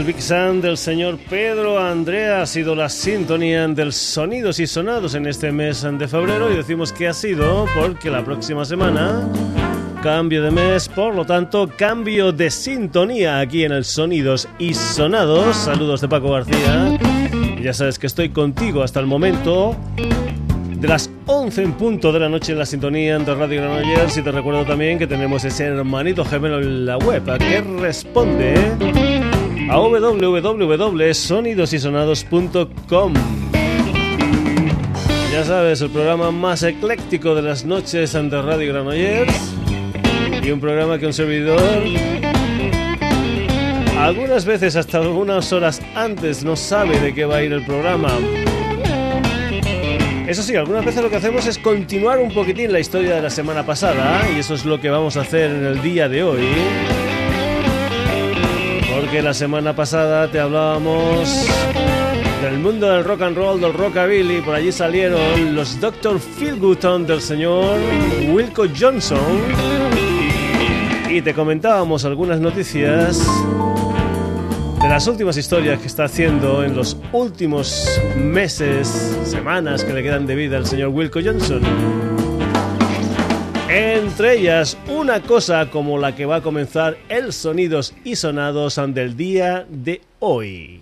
es el Big Sun del señor Pedro Andrea. Ha sido la sintonía del sonidos y sonados en este mes de febrero y decimos que ha sido porque la próxima semana cambio de mes, por lo tanto cambio de sintonía aquí en el Sonidos y Sonados. Saludos de Paco García. Ya sabes que estoy contigo hasta el momento de las 11 en punto de la noche en la sintonía de Radio Granollers y te recuerdo también que tenemos ese hermanito gemelo en la web que responde a www.sonidosysonados.com Ya sabes, el programa más ecléctico de las noches ante Radio Granollers. Y un programa que un servidor algunas veces hasta unas horas antes no sabe de qué va a ir el programa. Eso sí, algunas veces lo que hacemos es continuar un poquitín la historia de la semana pasada y eso es lo que vamos a hacer en el día de hoy. Porque la semana pasada te hablábamos del mundo del rock and roll, del rockabilly, por allí salieron los Dr. Feelgood del señor Wilco Johnson y te comentábamos algunas noticias de las últimas historias que está haciendo en los últimos meses, semanas que le quedan de vida al señor Wilco Johnson. Entre ellas, una cosa como la que va a comenzar el Sonidos y Sonados del día de hoy.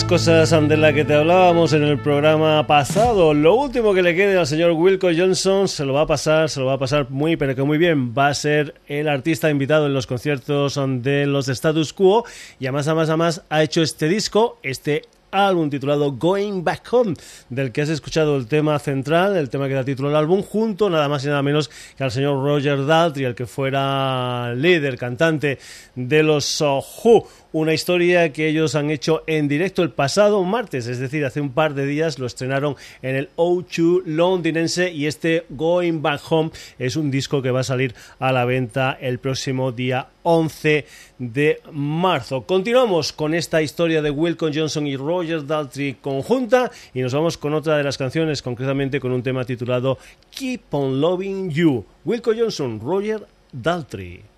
Las cosas de la que te hablábamos en el programa pasado. Lo último que le quede al señor Wilco Johnson se lo va a pasar, se lo va a pasar muy, pero que muy bien. Va a ser el artista invitado en los conciertos de los Status Quo y además, además, además ha hecho este disco, este álbum titulado Going Back Home, del que has escuchado el tema central, el tema que da título al álbum, junto nada más y nada menos que al señor Roger Daltrey, el que fuera líder, cantante de los Who. Una historia que ellos han hecho en directo el pasado martes, es decir, hace un par de días lo estrenaron en el O2 londinense y este Going Back Home es un disco que va a salir a la venta el próximo día 11 de marzo. Continuamos con esta historia de Wilcon Johnson y Roger Daltrey conjunta y nos vamos con otra de las canciones, concretamente con un tema titulado Keep on Loving You. Wilco Johnson, Roger Daltrey.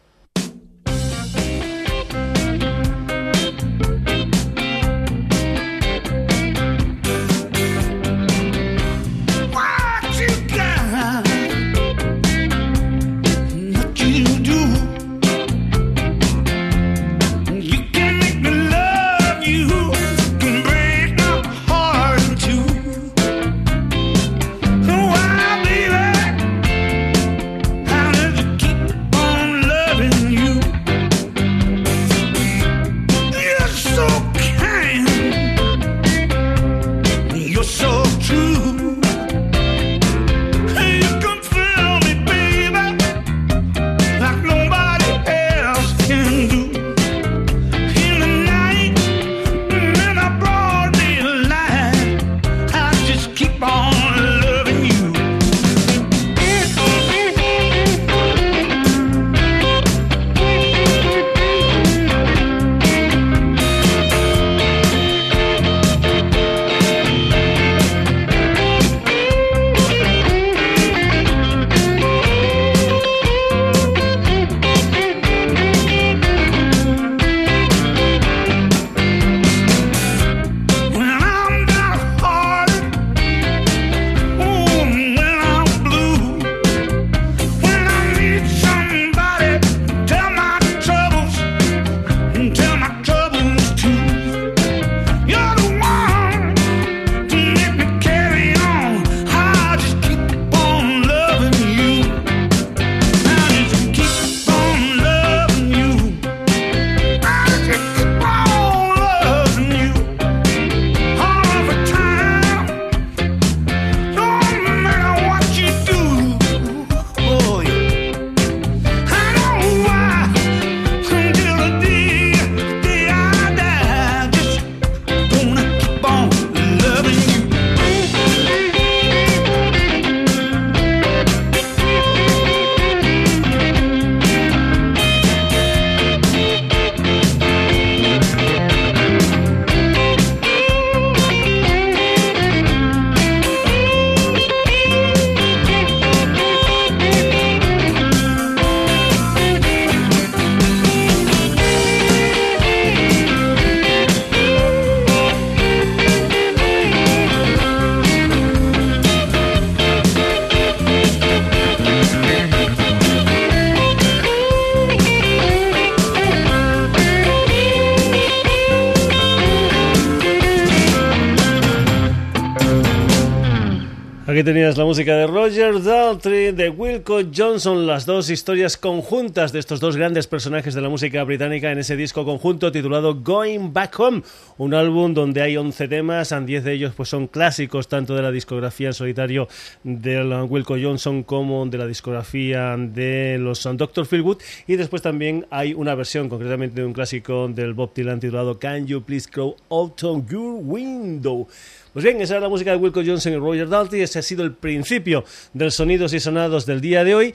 Tenías la música de Roger Daltrey, de Wilco Johnson, las dos historias conjuntas de estos dos grandes personajes de la música británica en ese disco conjunto titulado Going Back Home, un álbum donde hay 11 temas, 10 de ellos pues son clásicos tanto de la discografía en solitario de Wilco Johnson como de la discografía de los Dr. Philwood y después también hay una versión concretamente de un clásico del Bob Dylan titulado Can You Please Go Out of Your Window. Pues bien, esa es la música de Wilco Johnson y Roger Daltrey. Ese ha sido el principio del Sonidos y Sonados del día de hoy.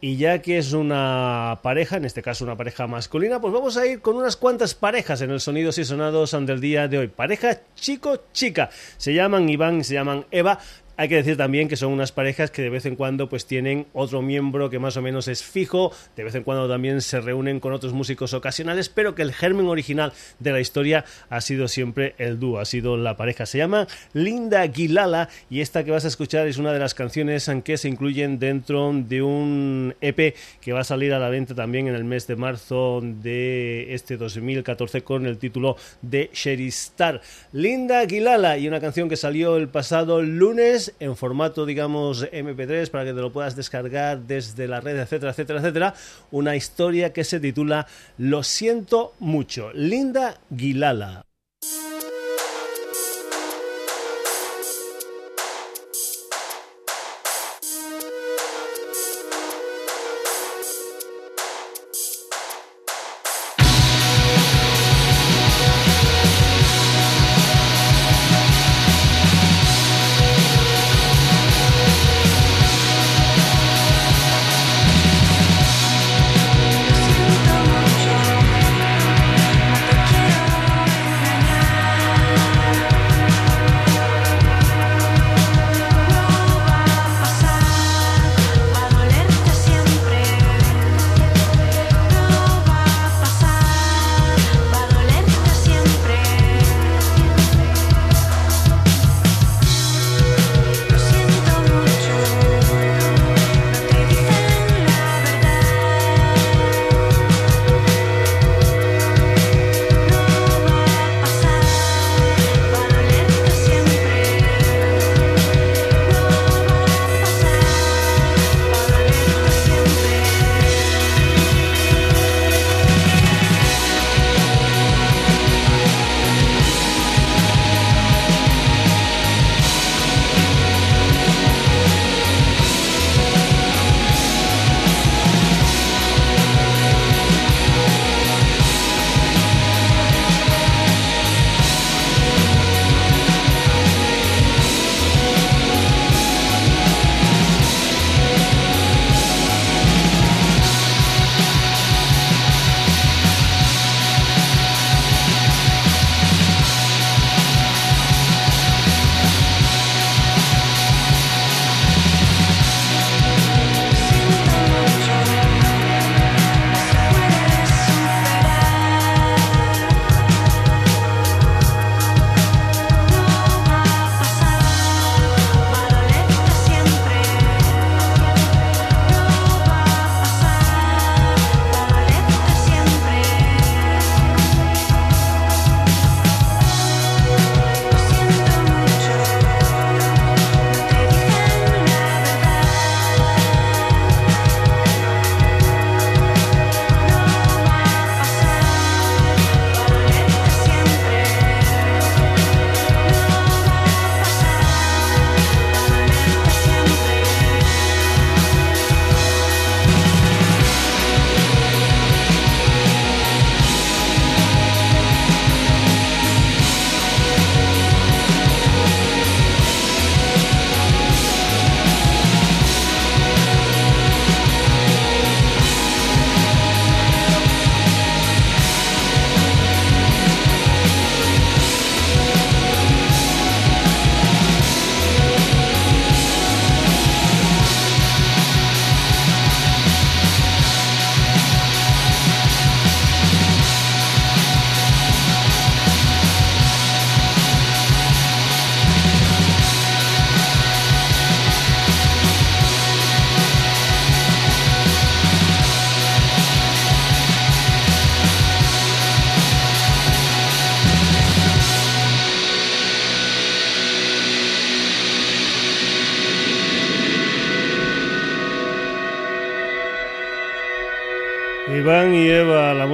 Y ya que es una pareja, en este caso una pareja masculina, pues vamos a ir con unas cuantas parejas en el Sonidos y Sonados del día de hoy. Pareja chico-chica. Se llaman Iván, se llaman Eva Hay que decir también que son unas parejas que de vez en cuando pues tienen otro miembro que más o menos es fijo, de vez en cuando también se reúnen con otros músicos ocasionales, pero que el germen original de la historia ha sido siempre el dúo, ha sido la pareja. Se llama Linda Guilala y esta que vas a escuchar es una de las canciones que se incluyen dentro de un EP que va a salir a la venta también en el mes de marzo de este 2014 con el título de Sherry Star. Linda Guilala y una canción que salió el pasado lunes en formato, digamos, MP3 para que te lo puedas descargar desde la red, etcétera, etcétera, etcétera. Una historia que se titula Lo siento mucho. Linda Guilala.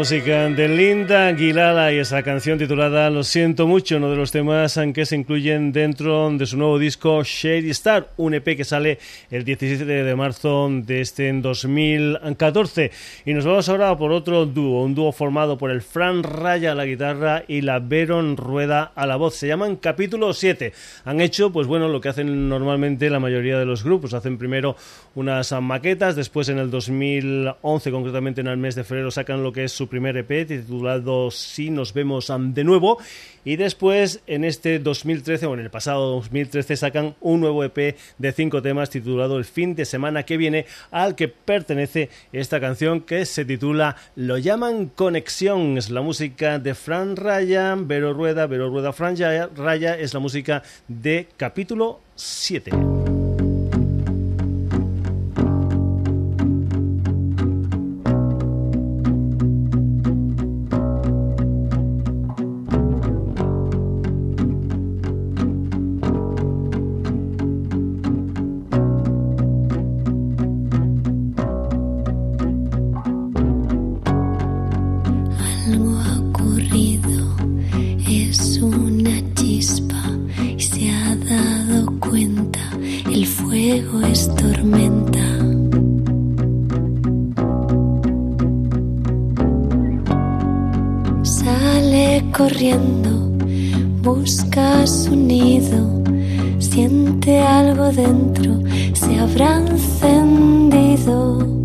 Música de Linda Aguilala y esa canción titulada Lo siento mucho, uno de los temas que se incluyen dentro de su nuevo disco Shady Star, un EP que sale el 17 de marzo de este 2014. Y nos vamos ahora por otro dúo, un dúo formado por el Fran Raya a la guitarra y la Veron Rueda a la voz. Se llaman Capítulo 7. Han hecho, pues bueno, lo que hacen normalmente la mayoría de los grupos. Hacen primero unas maquetas, después en el 2011, concretamente en el mes de febrero sacan lo que es su primer EP titulado Si nos vemos de nuevo y después en este 2013 o en el pasado 2013 sacan un nuevo EP de cinco temas titulado El fin de semana que viene al que pertenece esta canción que se titula Lo llaman Conexión, es la música de Fran Raya, Vero Rueda, Vero Rueda Fran Raya es la música de capítulo 7. Tenías la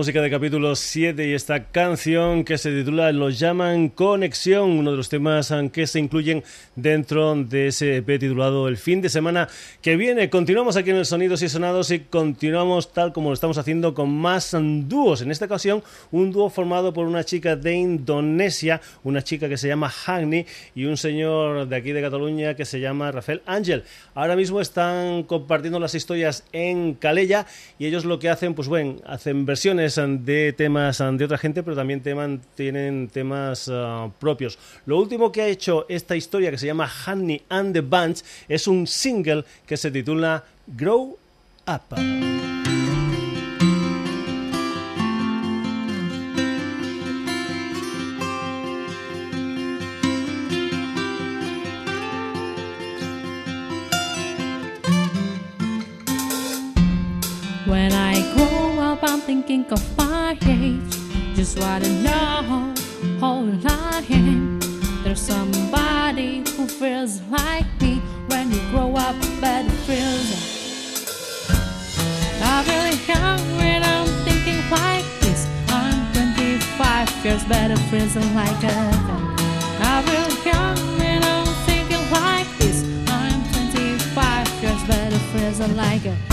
música de capítulo 7 y esta canción que se titula Lo llaman Conexión, uno de los temas que se incluyen dentro de ese EP titulado El fin de semana que viene. Continuamos aquí en el Sonidos y Sonados y continuamos tal como lo estamos haciendo con más dúos. En esta ocasión, un dúo formado por una chica de Indonesia, una chica que se llama Hagni y un señor de aquí de Cataluña que se llama Rafael Ángel. Ahora mismo están compartiendo las historias en Calella y ellos lo que hacen, pues bueno, hacen versiones de temas de otra gente, pero también tienen temas ah, propios. Lo último que ha hecho esta historia, que se llama Honey and the Bunch, es un single que se titula Grow Up. Of my. Just wanna know how I am. There's somebody who feels like me when you grow up, but it feels. I'm really young when I'm thinking like this. I'm 25 years better freezing like a I really young and I'm thinking like this. I'm 25 years better freezing like a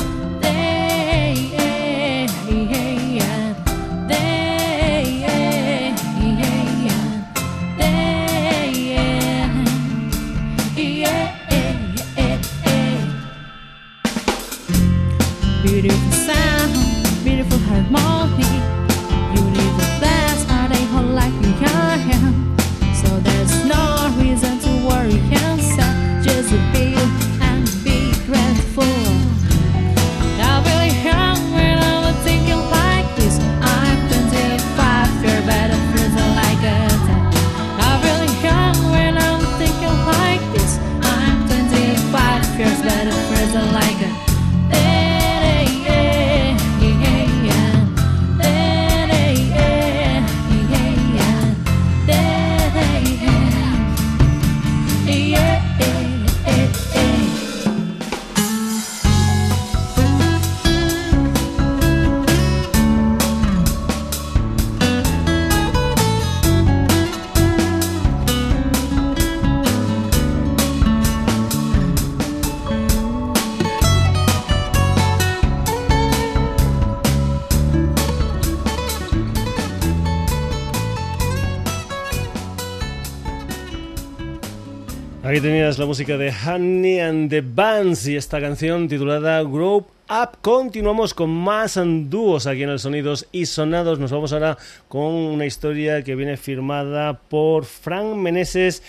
Tenías la música de Honey and the Bands y esta canción titulada Grow Up. Continuamos con más dúos aquí en el Sonidos y Sonados. Nos vamos ahora con una historia que viene firmada por Frank Meneses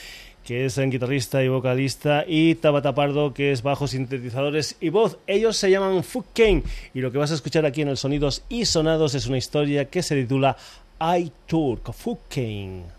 que es un guitarrista y vocalista, y Tabata Pardo, que es bajo sintetizadores y voz. Ellos se llaman Fuck Kane, y lo que vas a escuchar aquí en el Sonidos y Sonados es una historia que se titula I Tour, Fuck Kane.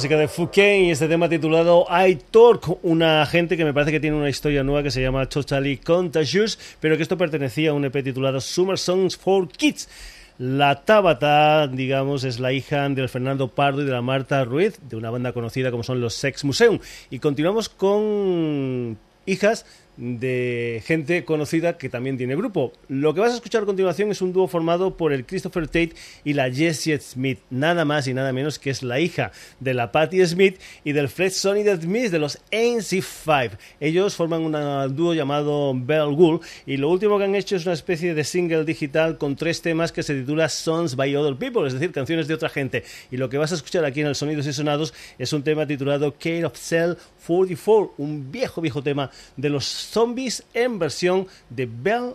Música de Fouquet y este tema titulado I Talk, una gente que me parece que tiene una historia nueva que se llama Totally Contagious, pero que esto pertenecía a un EP titulado Summer Songs for Kids. La Tabata, digamos, es la hija del Fernando Pardo y de la Marta Ruiz, de una banda conocida como son los Sex Museum. Y continuamos con hijas de gente conocida que también tiene grupo. Lo que vas a escuchar a continuación es un dúo formado por el Christopher Tate y la Jessie Smith, nada más y nada menos que es la hija de la Patti Smith y del Fred Sonny Smith de los ANC5. Ellos forman un dúo llamado Bell Wool y lo último que han hecho es una especie de single digital con tres temas que se titula Songs by Other People, es decir, canciones de otra gente. Y lo que vas a escuchar aquí en el Sonidos y Sonados es un tema titulado Care of Cell 44, un viejo, viejo tema de los zombies en versión de Bell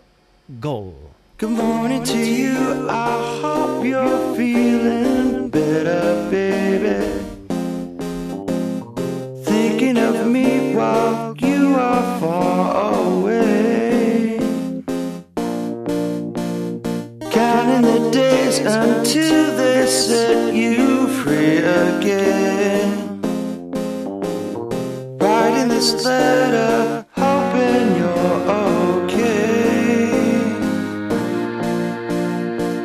Gold. Good morning to you. I hope you're feeling better, baby. Thinking of me while you are far away. Counting the days until they set you free again. Writing this letter, hoping you're okay.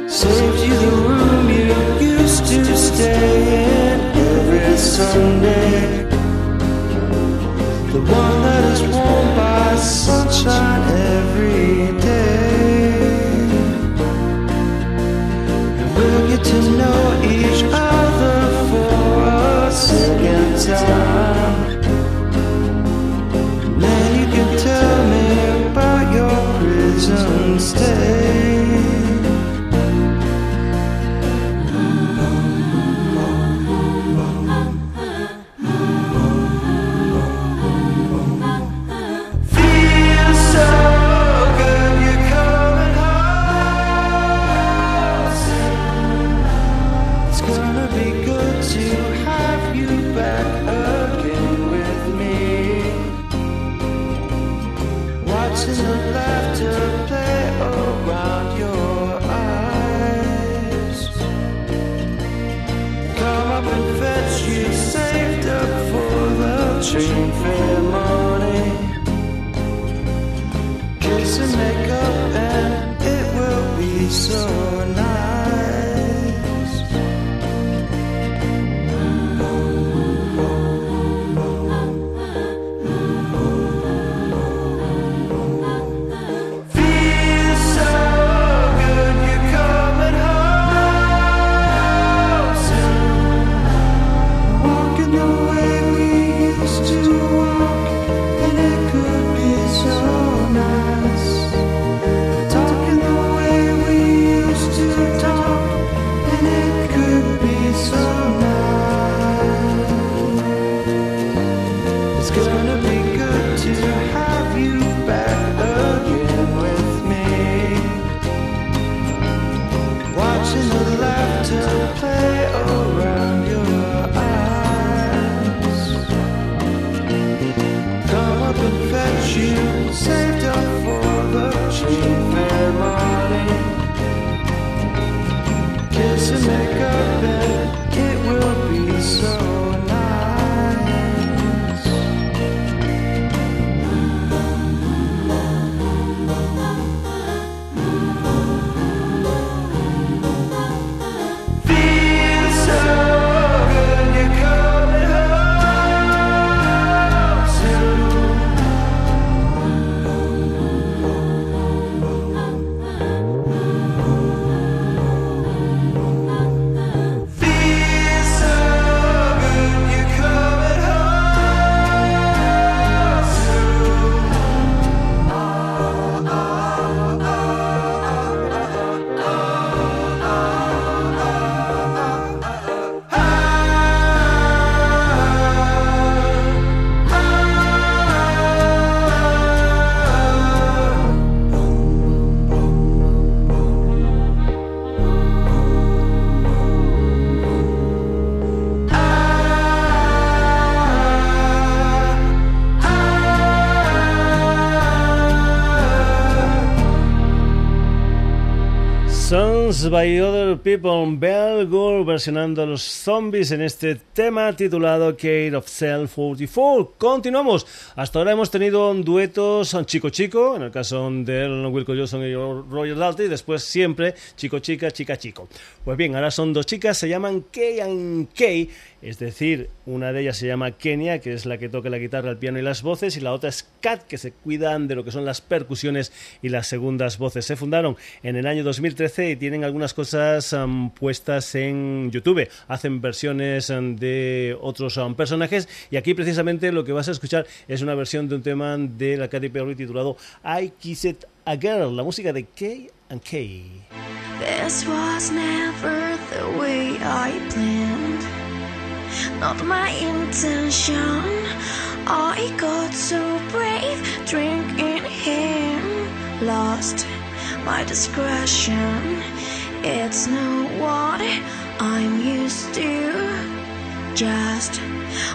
Saved you the room you used to stay in every Sunday. The one that is warmed by sunshine every day. And we'll get to know each other for a second time. Dance by Other People, Bell Gore versionando a los zombies en este tema titulado Kate of Cell 44. Continuamos. Hasta ahora hemos tenido duetos chico chico, en el caso de Wilco Johnson y Roger Daltrey, y después siempre chico chica, chica chico. Pues bien, ahora son dos chicas, se llaman Kay and Kay es decir, una de ellas se llama Kenia, que es la que toca la guitarra, el piano y las voces, y la otra es Kat, que se cuidan de lo que son las percusiones y las segundas voces. Se fundaron en el año 2013 y tienen algunas cosas um, puestas en YouTube. Hacen versiones um, de otros um, personajes y aquí precisamente lo que vas a escuchar es una versión de un tema de la Katy Perry titulado I Kissed a Girl, la música de Kay and planned. Not my intention. I got so brave, drink in. It's not what I'm used to. Just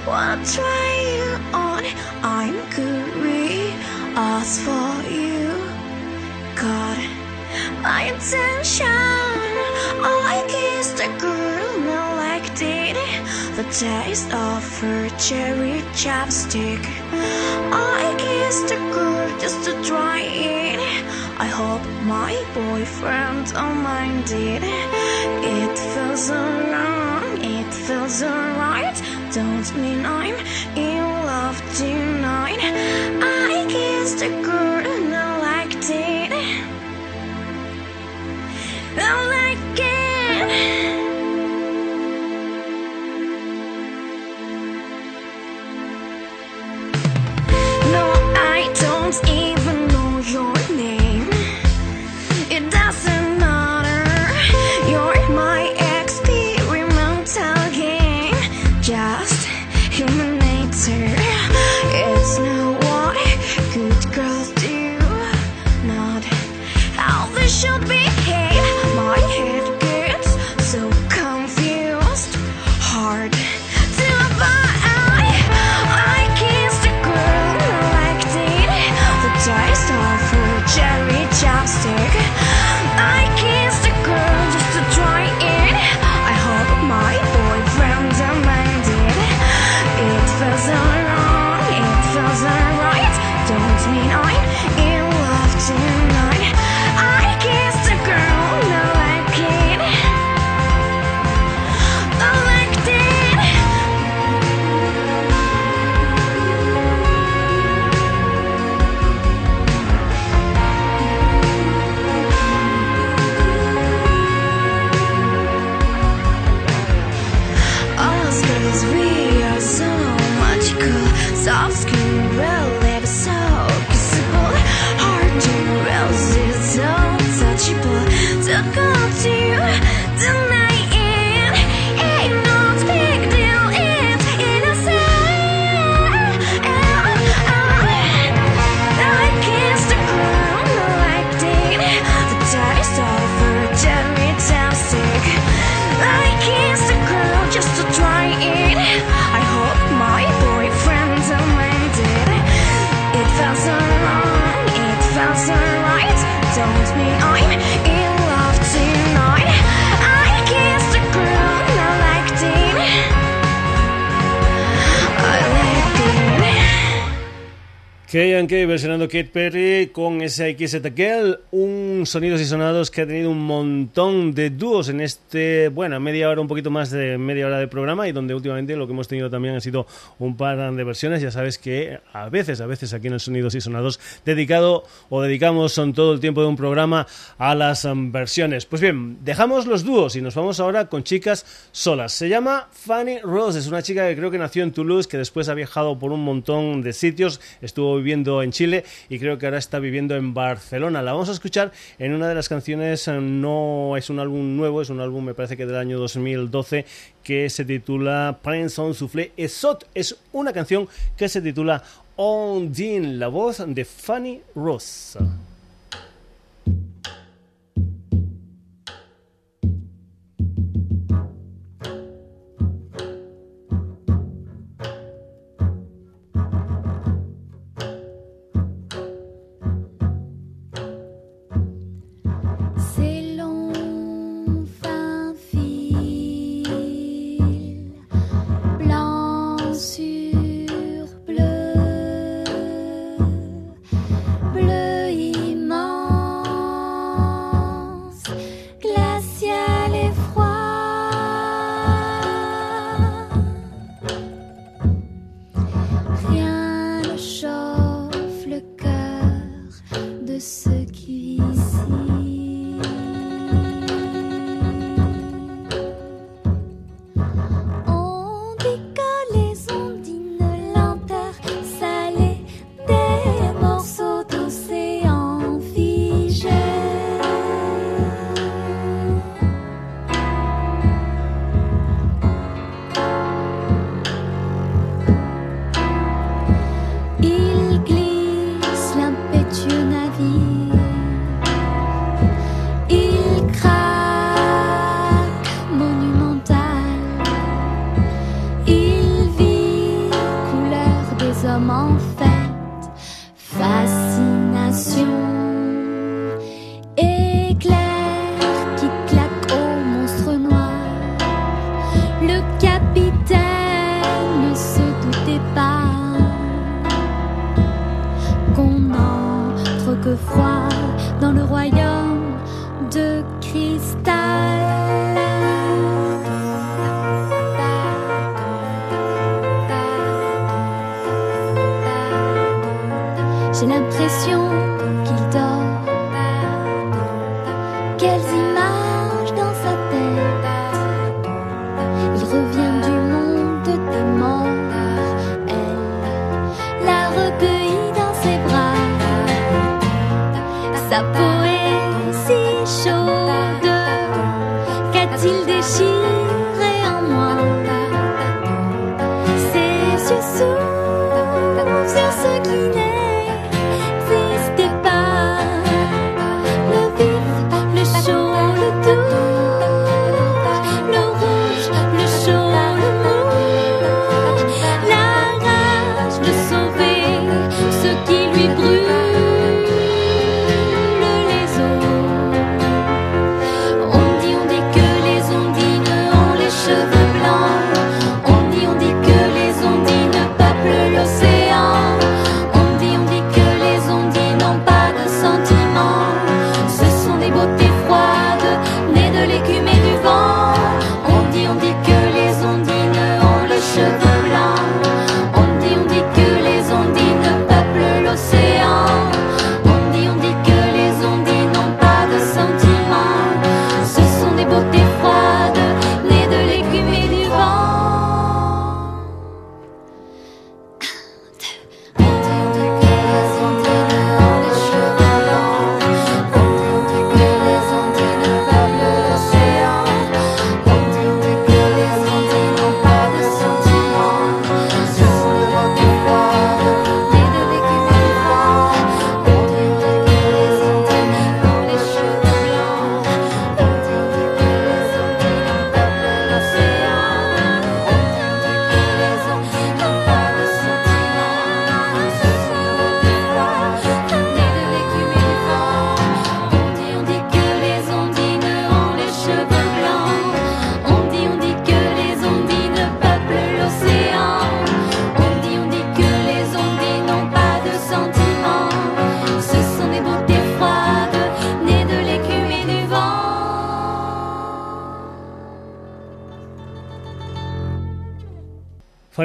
wanna try you on. I'm curious for you. God my intention. I kissed a girl, now like did the taste of her cherry chapstick. I kissed a girl just to try it. I hope my boyfriend don't mind it. It feels wrong, it feels alright. Don't mean I'm in love tonight. I kissed a girl, K&K versionando Kate Perry con ese Girl, un sonidos y sonados que ha tenido un montón de dúos en este, bueno, media hora, un poquito más de media hora de programa y donde últimamente lo que hemos tenido también ha sido un par de versiones, ya sabes que a veces, a veces aquí en el Sonidos y Sonados dedicado o dedicamos son todo el tiempo de un programa a las versiones. Pues bien, dejamos los dúos y nos vamos ahora con chicas solas. Se llama Fanny Rose, es una chica que creo que nació en Toulouse, que después ha viajado por un montón de sitios, estuvo viviendo en Chile y creo que ahora está viviendo en Barcelona. La vamos a escuchar en una de las canciones, eh, no es un álbum nuevo, es un álbum me parece que del año 2012 que se titula Prince on Soufflé Esot. Es una canción que se titula Ondine, la voz de Fanny Rose.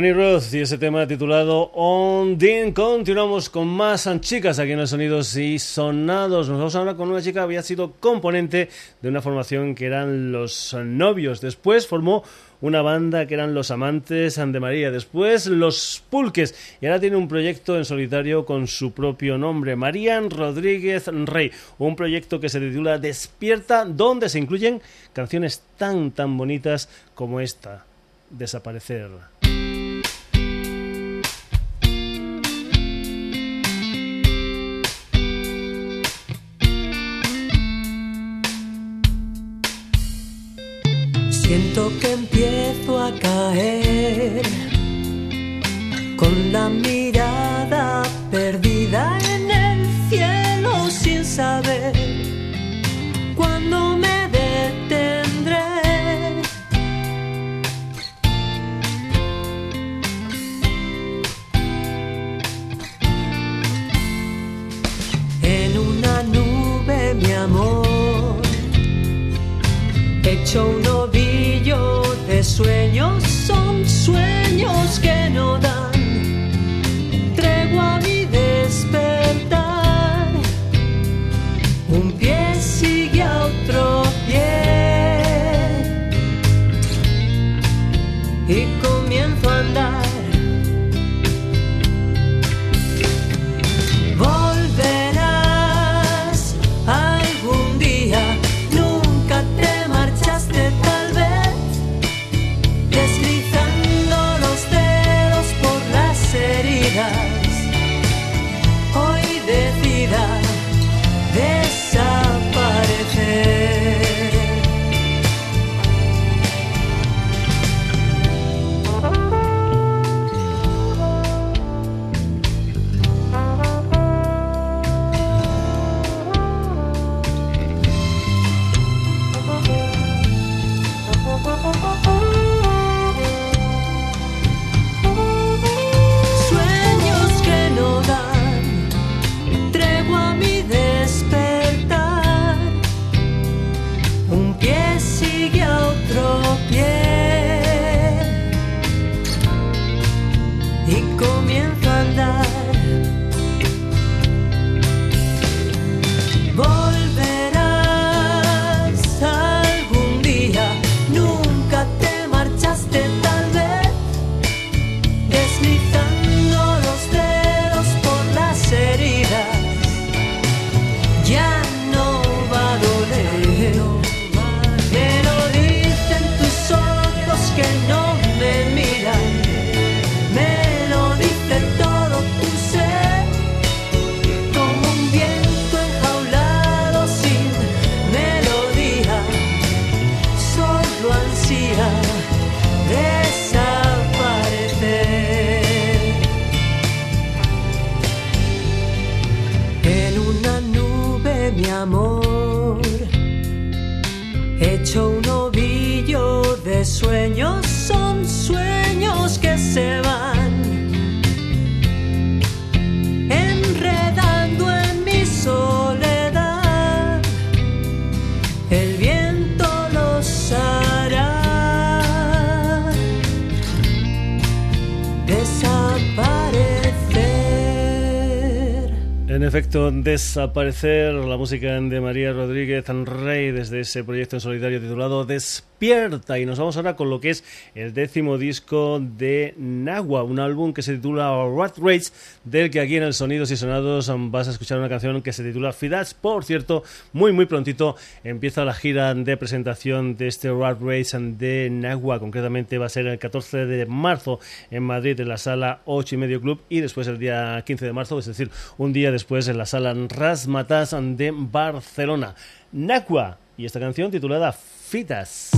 Fanny Roth y ese tema titulado On Dean. Continuamos con más chicas aquí en los Sonidos y Sonados. Nos vamos ahora con una chica que había sido componente de una formación que eran los novios. Después formó una banda que eran Los Amantes de María, después Los Pulques y ahora tiene un proyecto en solitario con su propio nombre, Marían Rodríguez Rey, un proyecto que se titula Despierta, donde se incluyen canciones tan tan bonitas como esta, Desaparecer. Siento que empiezo a caer con la mirada sueños son sueños que no oh, oh. Desaparecer la música de María Rodríguez Rey desde ese proyecto en solitario titulado Despierta. Y nos vamos ahora con lo que es el décimo disco de Nagua, un álbum que se titula Rat Race, del que aquí en el Sonidos y Sonados vas a escuchar una canción que se titula Fidas. Por cierto, muy muy prontito empieza la gira de presentación de este Rat Race de Nagua. Concretamente va a ser el 14 de marzo en Madrid en la sala 8 y medio club y después el día 15 de marzo, es decir, un día después en la sala Rasmatas de Barcelona. Nagua y esta canción titulada Fitas.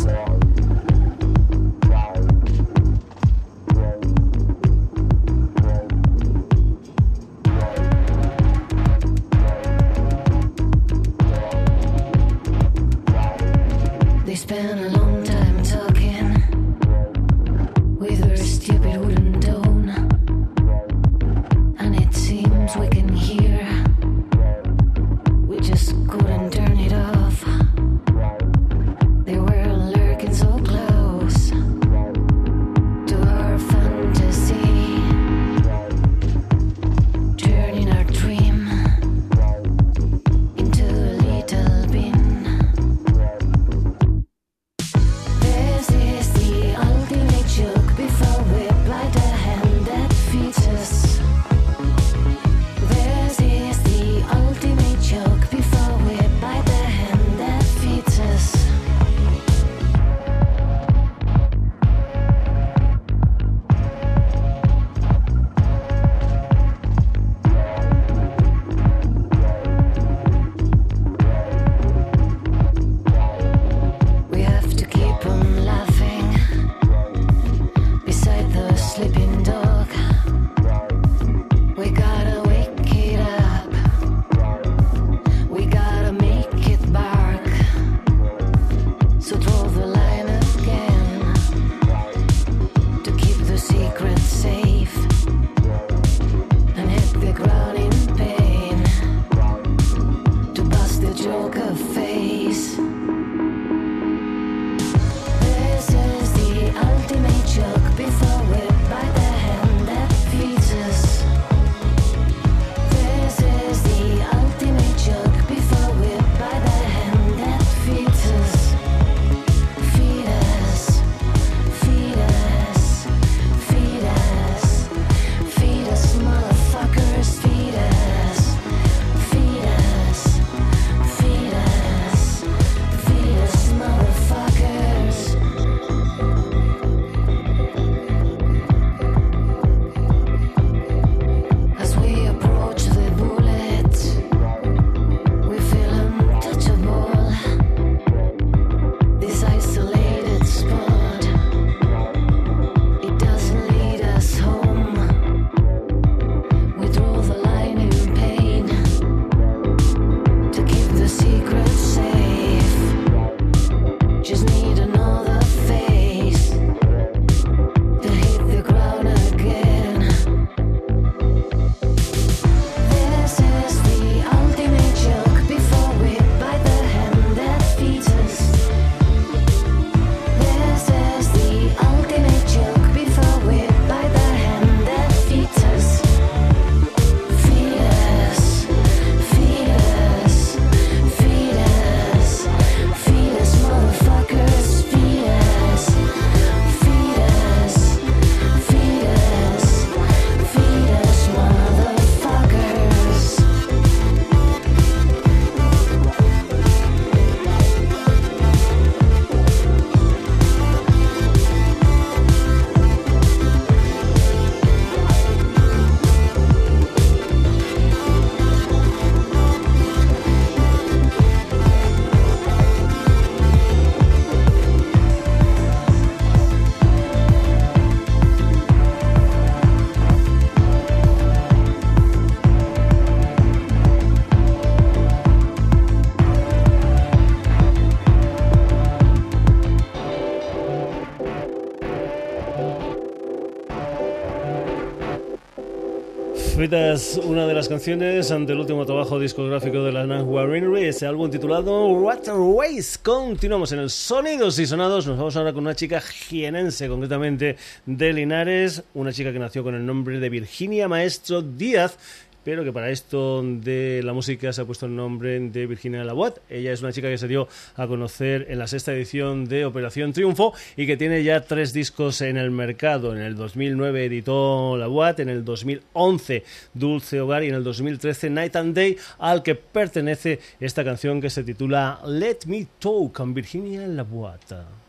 Una de las canciones ante el último trabajo discográfico de la Nahua Winery, ese álbum titulado Waterways. Continuamos en el Sonidos y Sonados. Nos vamos ahora con una chica jienense, concretamente de Linares, una chica que nació con el nombre de Virginia Maestro Díaz pero que para esto de la música se ha puesto el nombre de Virginia Lawat. Ella es una chica que se dio a conocer en la sexta edición de Operación Triunfo y que tiene ya tres discos en el mercado. En el 2009 editó Lawat, en el 2011 Dulce Hogar y en el 2013 Night and Day, al que pertenece esta canción que se titula Let Me Talk con Virginia Lawat.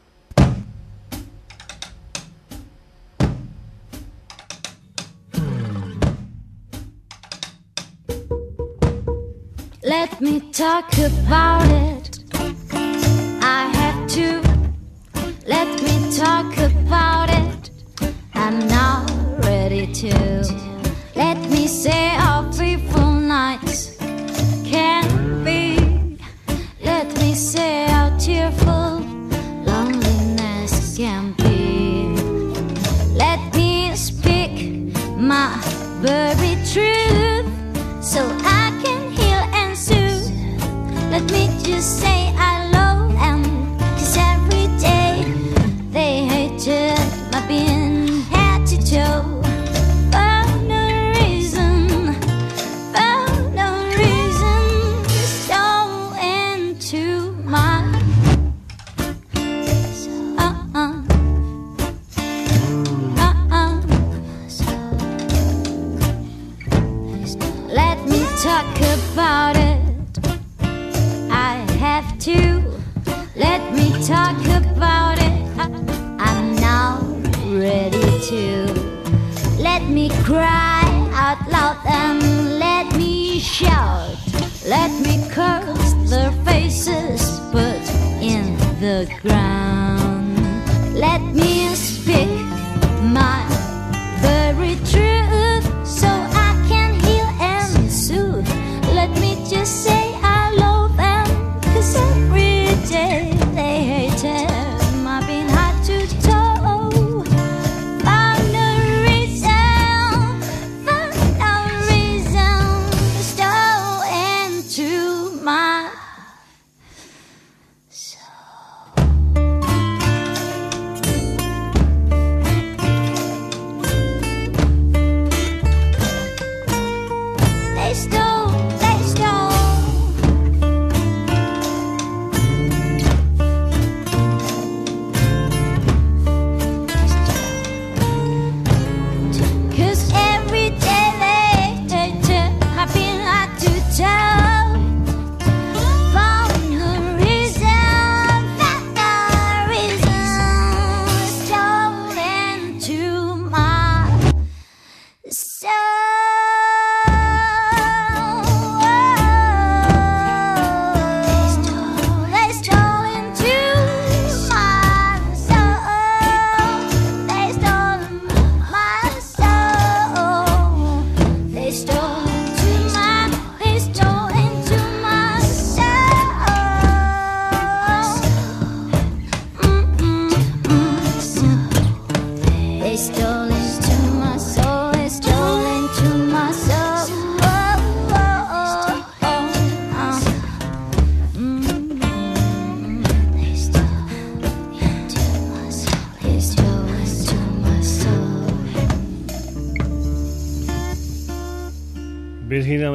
Let me talk about it. I have to. Let me talk about it. I'm not ready to. Let me say how fearful nights talk about it. I have to. Let me talk about it. I'm now ready to. Let me cry out loud and let me shout. Let me curse their faces put in the ground. Let me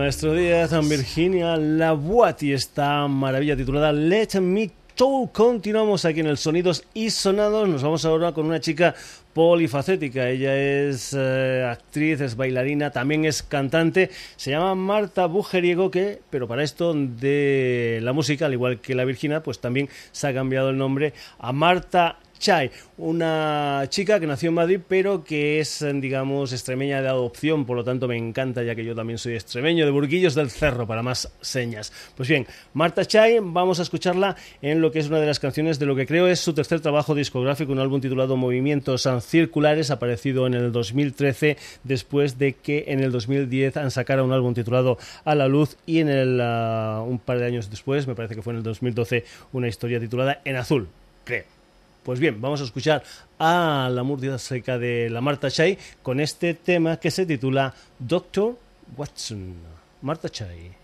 Virginia Maestro Díaz, Virginia Labuat y esta maravilla titulada Let Me Talk. Continuamos aquí en el Sonidos y Sonados. Nos vamos ahora con una chica polifacética. Ella es eh, actriz, es bailarina, también es cantante. Se llama Marta Bujeriego, que, pero para esto de la música, al igual que la Virginia, pues también se ha cambiado el nombre a Marta Chai, una chica que nació en Madrid pero que es, digamos, extremeña de adopción, por lo tanto me encanta ya que yo también soy extremeño de Burguillos del Cerro, para más señas. Pues bien, Marta Chai, vamos a escucharla en lo que es una de las canciones de lo que creo es su tercer trabajo discográfico, un álbum titulado Movimientos Circulares, aparecido en el 2013, después de que en el 2010 han sacado un álbum titulado A la Luz y en el, ah, un par de años después, me parece que fue en el 2012, una historia titulada En Azul, creo. Pues bien, vamos a escuchar a la murdia seca de la Marta Chay con este tema que se titula Doctor Watson. Marta Chay.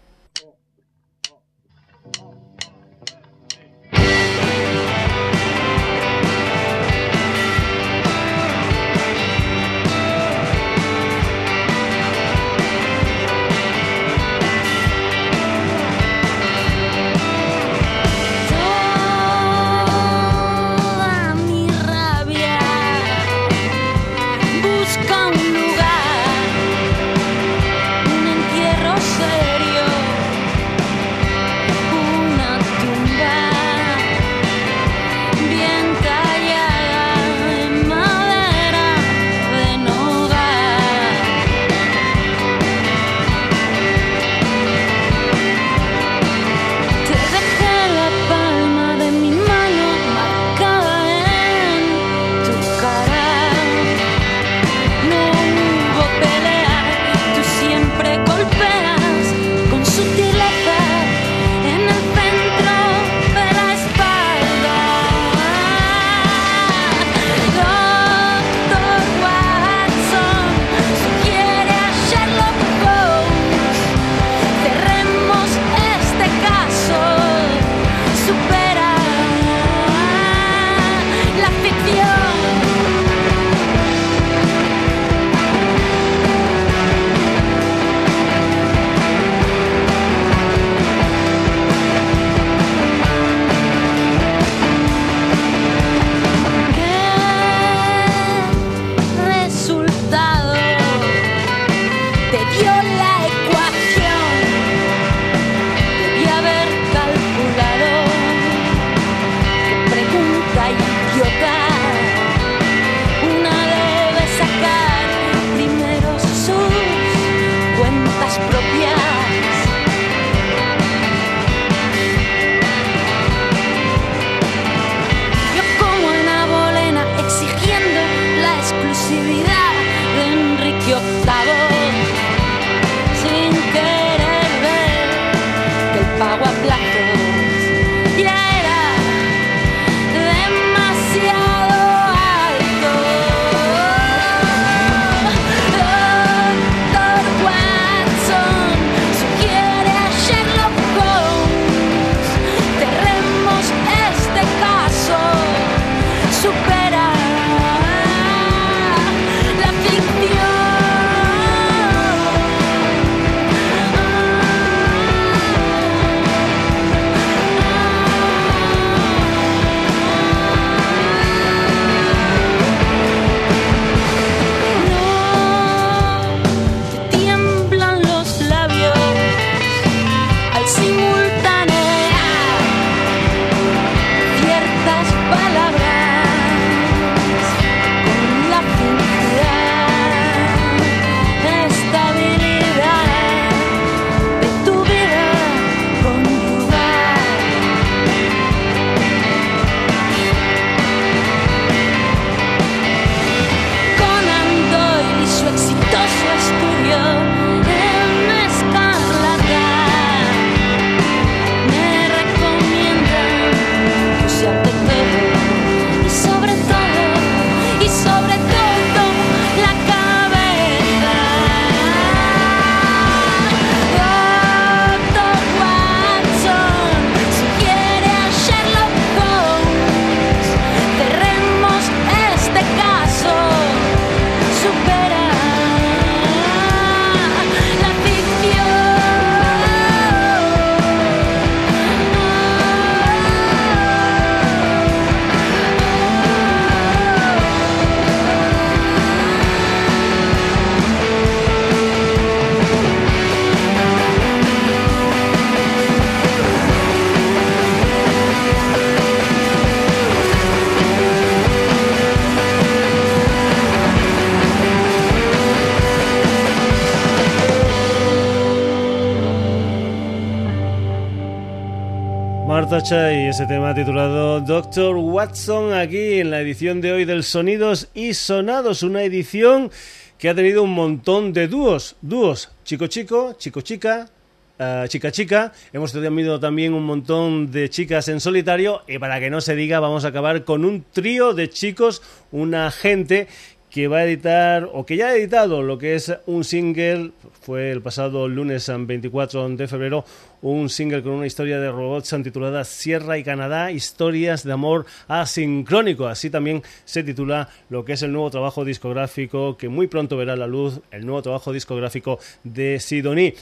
Y ese tema titulado Doctor Watson aquí en la edición de hoy del Sonidos y Sonados, una edición que ha tenido un montón de dúos, dúos, chico chico, chico chica, ah, chica chica, hemos tenido también un montón de chicas en solitario y para que no se diga vamos a acabar con un trío de chicos, una gente que va a editar o que ya ha editado lo que es un single, fue el pasado lunes 24 de febrero, un single con una historia de robots titulada Sierra y Canadá, historias de amor asincrónico. Así también se titula lo que es el nuevo trabajo discográfico que muy pronto verá la luz, el nuevo trabajo discográfico de Sidoní.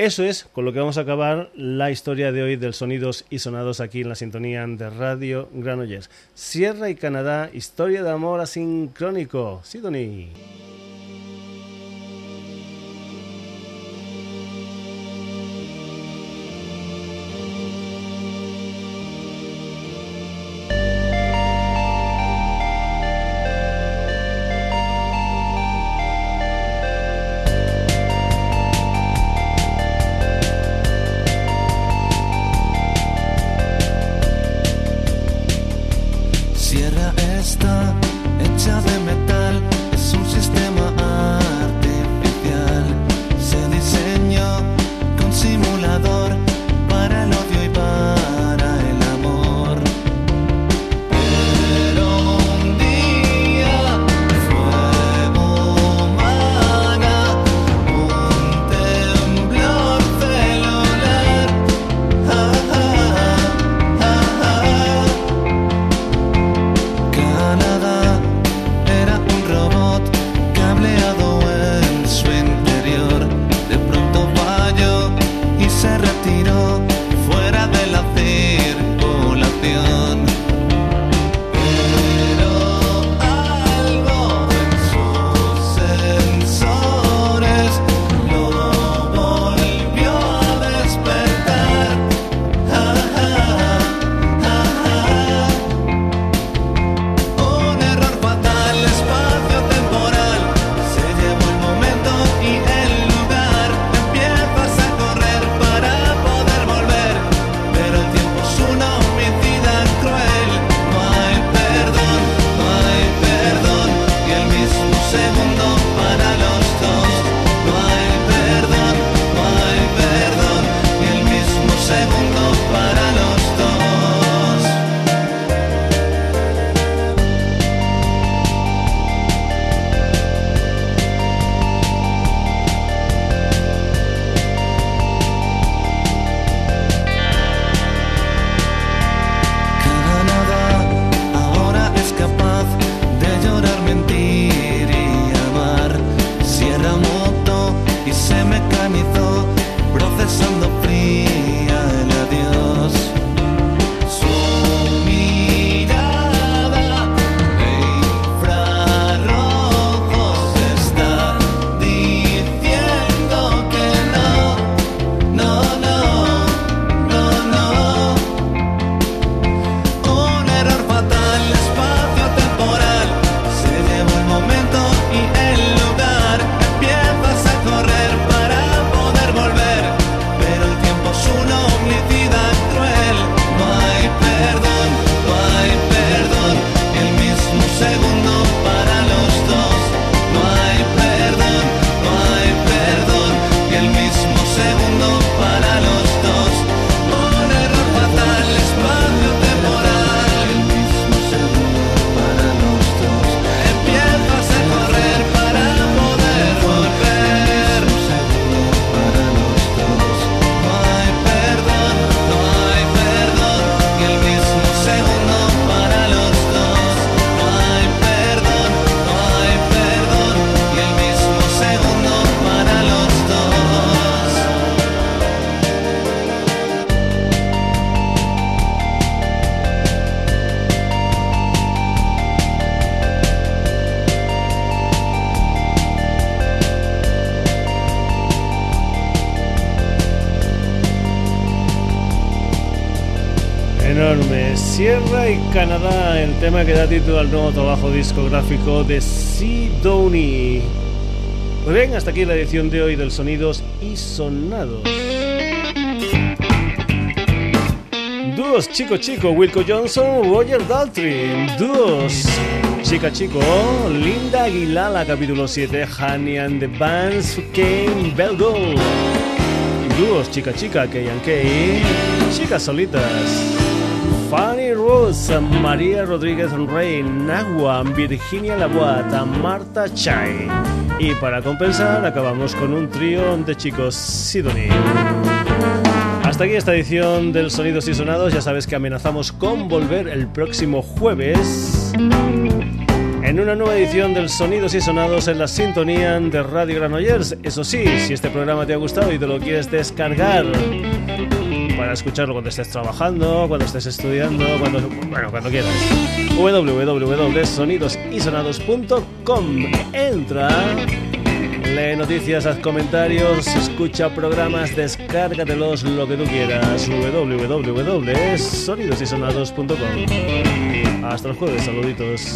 Eso es con lo que vamos a acabar la historia de hoy del Sonidos y Sonados aquí en la sintonía de Radio Granollers. Sierra y Canadá, historia de amor asincrónico. Sidoní. Canadá, el tema que da título al nuevo trabajo discográfico de Sidonie. Pues bien, hasta aquí la edición de hoy del Sonidos y Sonados. Dúos Chico Chico, Wilco Johnson, Roger Daltrey. Dúos Chica Chico, Linda Aguilala, capítulo 7, Honey and the Bands, Kane Belgold. Dúos Chica Chica, K&K, Chicas Solitas, María Rodríguez Rey, Nagua, Virginia Laboat, Marta Chai. Y para compensar, acabamos con un trío de chicos Sidonie. Hasta aquí esta edición del Sonidos y Sonados. Ya sabes que amenazamos con volver el próximo jueves en una nueva edición del Sonidos y Sonados en la sintonía de Radio Granollers. Eso sí, si este programa te ha gustado y te lo quieres descargar para escucharlo cuando estés trabajando, cuando estés estudiando, cuando, bueno, cuando quieras. www.sonidosysonados.com Entra, lee noticias, haz comentarios, escucha programas, descárgatelos, lo que tú quieras. www.sonidosysonados.com Hasta el jueves, saluditos.